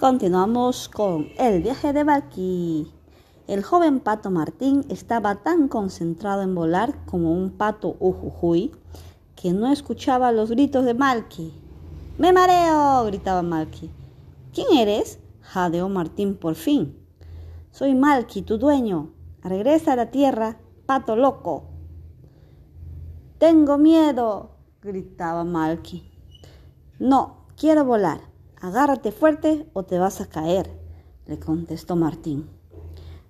Continuamos con el viaje de Malky. El joven pato Martín estaba tan concentrado en volar como un pato ujujuy que no escuchaba los gritos de Malky. ¡Me mareo! gritaba Malky. ¿Quién eres? jadeó Martín por fin. Soy Malky, tu dueño. Regresa a la tierra, pato loco. Tengo miedo, gritaba Malky. No, quiero volar. Agárrate fuerte o te vas a caer, le contestó Martín.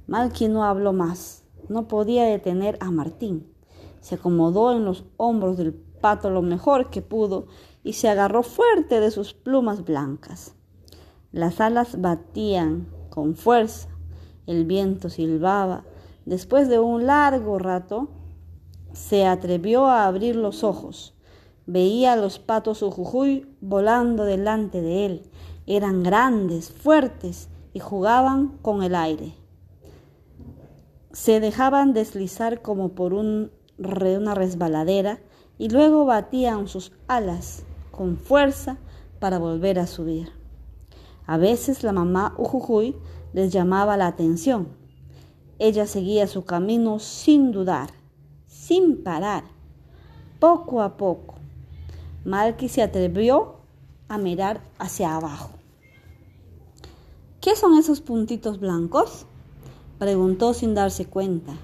Malky no habló más. No podía detener a Martín. Se acomodó en los hombros del pato lo mejor que pudo y se agarró fuerte de sus plumas blancas. Las alas batían con fuerza, el viento silbaba. Después de un largo rato, se atrevió a abrir los ojos. Veía a los patos ujujuy volando delante de él. Eran grandes, fuertes y jugaban con el aire. Se dejaban deslizar como por un, una resbaladera y luego batían sus alas con fuerza para volver a subir. A veces la mamá ujujuy les llamaba la atención. Ella seguía su camino sin dudar, sin parar, poco a poco Malky se atrevió a mirar hacia abajo. ¿Qué son esos puntitos blancos? preguntó sin darse cuenta.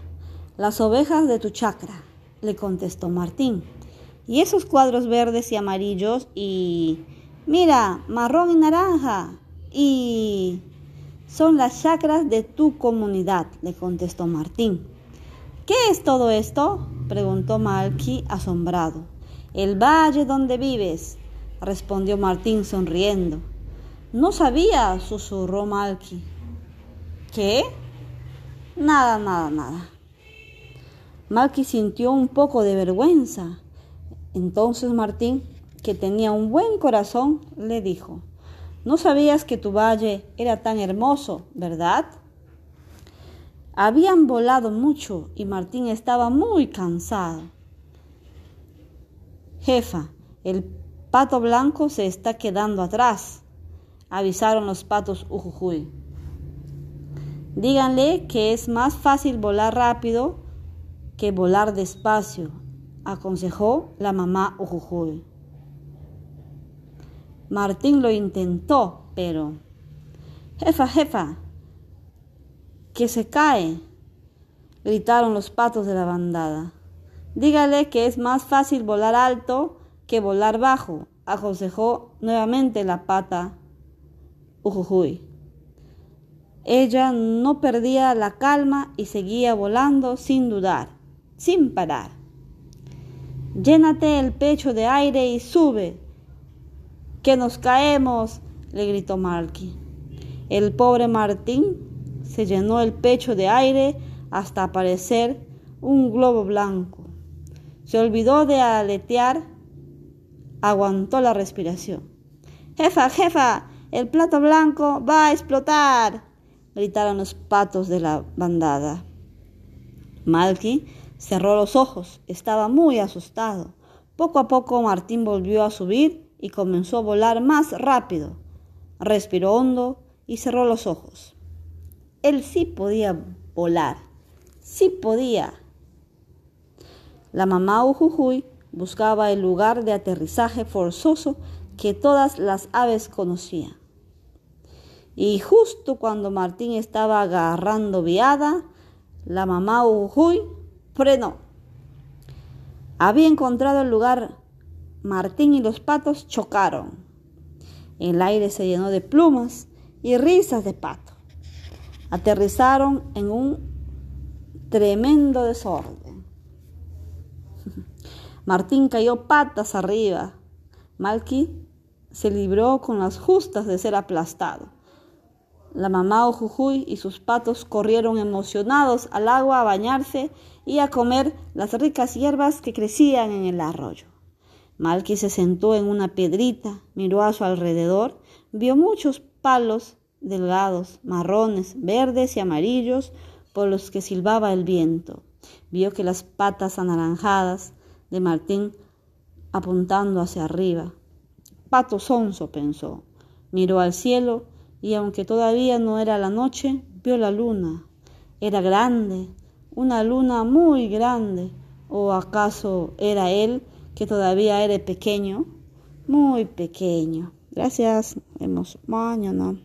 Las ovejas de tu chacra, le contestó Martín. Y esos cuadros verdes y amarillos y... Mira, marrón y naranja. Y... Son las chacras de tu comunidad, le contestó Martín. ¿Qué es todo esto? preguntó Malky asombrado. El valle donde vives, respondió Martín sonriendo. No sabía, susurró Malky. ¿Qué? Nada, nada, nada. Malky sintió un poco de vergüenza. Entonces Martín, que tenía un buen corazón, le dijo, No sabías que tu valle era tan hermoso, ¿verdad? Habían volado mucho y Martín estaba muy cansado. Jefa, el pato blanco se está quedando atrás, avisaron los patos Ujujuy. Díganle que es más fácil volar rápido que volar despacio, aconsejó la mamá Ujujuy. Martín lo intentó, pero... Jefa, jefa, que se cae, gritaron los patos de la bandada. Dígale que es más fácil volar alto que volar bajo, aconsejó nuevamente la pata Ujujuy. Ella no perdía la calma y seguía volando sin dudar, sin parar. Llénate el pecho de aire y sube, que nos caemos, le gritó Marky. El pobre Martín se llenó el pecho de aire hasta aparecer un globo blanco. Se olvidó de aletear, aguantó la respiración. Jefa, jefa, el plato blanco va a explotar, gritaron los patos de la bandada. Malky cerró los ojos, estaba muy asustado. Poco a poco Martín volvió a subir y comenzó a volar más rápido. Respiró hondo y cerró los ojos. Él sí podía volar, sí podía. La mamá Ujujuy buscaba el lugar de aterrizaje forzoso que todas las aves conocían. Y justo cuando Martín estaba agarrando viada, la mamá Ujujuy frenó. Había encontrado el lugar. Martín y los patos chocaron. El aire se llenó de plumas y risas de pato. Aterrizaron en un tremendo desorden. Martín cayó patas arriba. Malky se libró con las justas de ser aplastado. La mamá Ojujuy y sus patos corrieron emocionados al agua a bañarse y a comer las ricas hierbas que crecían en el arroyo. Malky se sentó en una piedrita, miró a su alrededor, vio muchos palos delgados, marrones, verdes y amarillos por los que silbaba el viento. Vio que las patas anaranjadas de Martín apuntando hacia arriba. Pato sonso, pensó. Miró al cielo y aunque todavía no era la noche, vio la luna. Era grande, una luna muy grande. ¿O acaso era él que todavía era pequeño? Muy pequeño. Gracias. Vemos mañana.